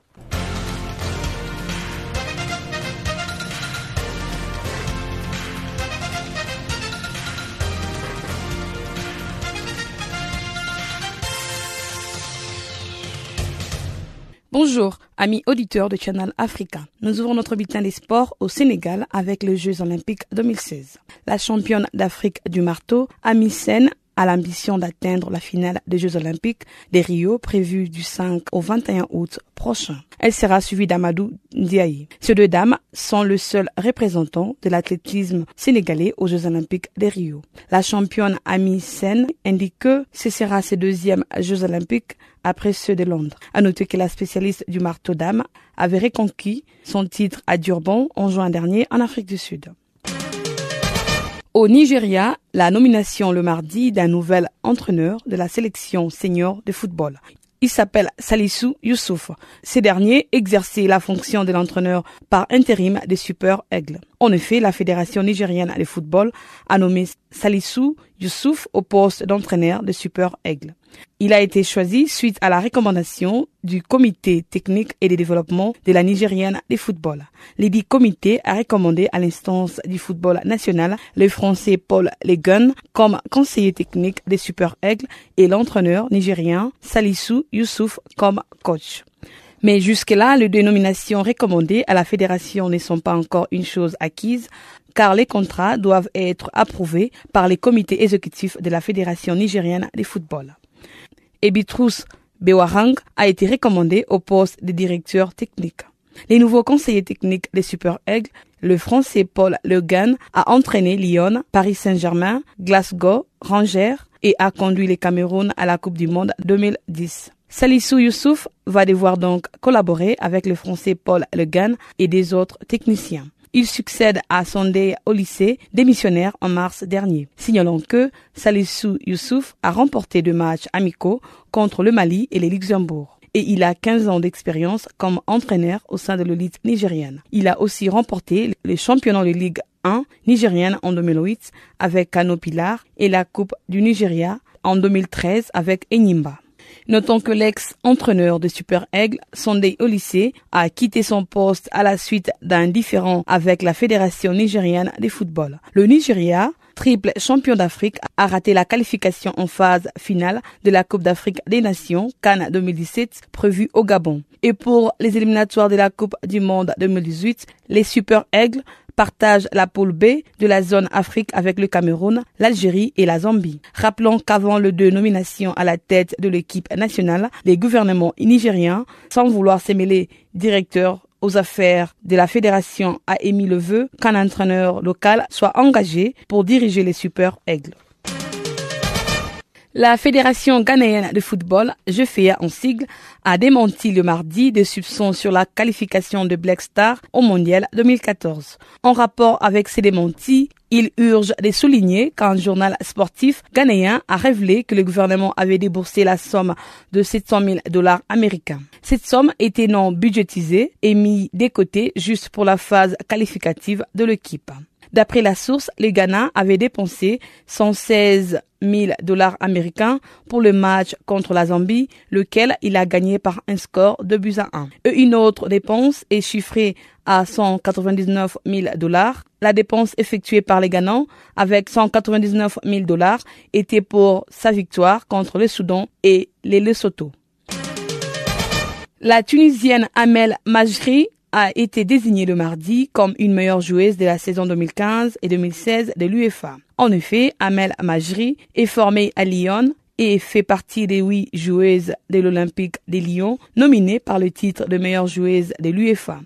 Bonjour, amis auditeurs de Channel Africa. Nous ouvrons notre bulletin des sports au Sénégal avec les Jeux Olympiques 2016. La championne d'Afrique du marteau, Amisen a l'ambition d'atteindre la finale des Jeux Olympiques des Rio prévue du 5 au 21 août prochain. Elle sera suivie d'Amadou Ndiaye. Ces deux dames sont le seul représentant de l'athlétisme sénégalais aux Jeux Olympiques des Rio. La championne Ami Sen indique que ce sera ses deuxièmes Jeux Olympiques après ceux de Londres. À noter que la spécialiste du marteau dame avait reconquis son titre à Durban en juin dernier en Afrique du Sud. Au Nigeria, la nomination le mardi d'un nouvel entraîneur de la sélection senior de football. Il s'appelle Salissou Youssouf. Ce dernier exerçait la fonction de l'entraîneur par intérim des Super Aigles. En effet, la Fédération nigérienne de football a nommé Salissou Youssouf au poste d'entraîneur de Super Aigle. Il a été choisi suite à la recommandation du comité technique et de développement de la Nigérienne de football. L'édit comité a recommandé à l'instance du football national le français Paul Legun comme conseiller technique des Super Aigles et l'entraîneur nigérien Salissou Youssouf comme coach. Mais jusque-là, les dénominations recommandées à la fédération ne sont pas encore une chose acquise, car les contrats doivent être approuvés par les comités exécutifs de la Fédération nigérienne de football. Ebitrus Bewarang a été recommandé au poste de directeur technique. Les nouveaux conseillers techniques des Super Aigles, le français Paul Le a entraîné Lyon, Paris Saint-Germain, Glasgow, Rangers et a conduit les Cameroun à la Coupe du Monde 2010. Salissou Youssouf va devoir donc collaborer avec le français Paul Le et des autres techniciens. Il succède à Sondé au lycée, démissionnaire en mars dernier. Signalons que Salissou Youssouf a remporté deux matchs amicaux contre le Mali et les Luxembourg et il a 15 ans d'expérience comme entraîneur au sein de l'élite nigérienne. Il a aussi remporté les championnats de Ligue 1 nigérienne en 2008 avec Kano Pilar et la Coupe du Nigeria en 2013 avec Enyimba. Notons que l'ex-entraîneur de Super Aigle, Sunday Olysée, a quitté son poste à la suite d'un différend avec la Fédération nigérienne de football. Le Nigeria, triple champion d'Afrique, a raté la qualification en phase finale de la Coupe d'Afrique des Nations, Cannes 2017, prévue au Gabon. Et pour les éliminatoires de la Coupe du Monde 2018, les Super Aigles partage la poule B de la zone Afrique avec le Cameroun, l'Algérie et la Zambie. Rappelons qu'avant le deux nominations à la tête de l'équipe nationale, les gouvernements nigériens, sans vouloir s'émêler directeur aux affaires de la fédération, a émis le vœu qu'un entraîneur local soit engagé pour diriger les Super Aigles. La Fédération ghanéenne de football, JFEA en sigle, a démenti le mardi des soupçons sur la qualification de Black Star au Mondial 2014. En rapport avec ces démentis, il urge de souligner qu'un journal sportif ghanéen a révélé que le gouvernement avait déboursé la somme de 700 000 dollars américains. Cette somme était non budgétisée et mise de côté juste pour la phase qualificative de l'équipe. D'après la source, le Ghana avait dépensé 116 000 dollars américains pour le match contre la Zambie, lequel il a gagné par un score de buts à 1. Et une autre dépense est chiffrée à 199 000 dollars. La dépense effectuée par les Ghanans avec 199 000 dollars était pour sa victoire contre le Soudan et les Lesotho. La Tunisienne Amel Majri a été désignée le mardi comme une meilleure joueuse de la saison 2015 et 2016 de l'UEFA. En effet, Amel Majri est formée à Lyon et fait partie des huit joueuses de l'Olympique de Lyon nominées par le titre de meilleure joueuse de l'UEFA.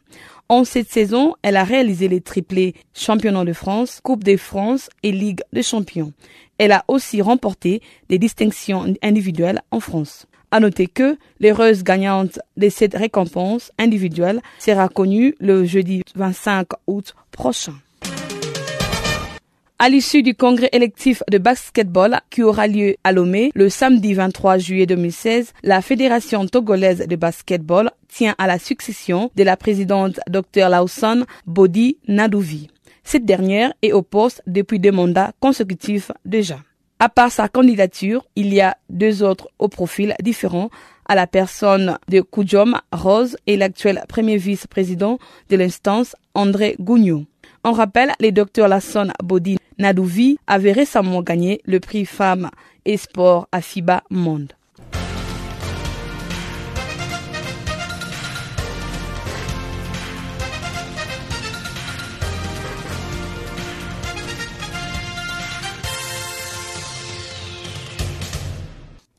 En cette saison, elle a réalisé les triplés Championnat de France, Coupe de France et Ligue des Champions. Elle a aussi remporté des distinctions individuelles en France. À noter que l'heureuse gagnante de cette récompense individuelle sera connue le jeudi 25 août prochain. À l'issue du congrès électif de basketball qui aura lieu à Lomé le samedi 23 juillet 2016, la Fédération togolaise de basketball tient à la succession de la présidente Dr Lawson Bodi Nadouvi. Cette dernière est au poste depuis deux mandats consécutifs déjà. À part sa candidature, il y a deux autres au profil différent à la personne de Koudjom Rose et l'actuel premier vice-président de l'instance André Gougnou. On rappelle, les docteurs Lasson Bodi Nadouvi avaient récemment gagné le prix Femmes et Sport à FIBA Monde.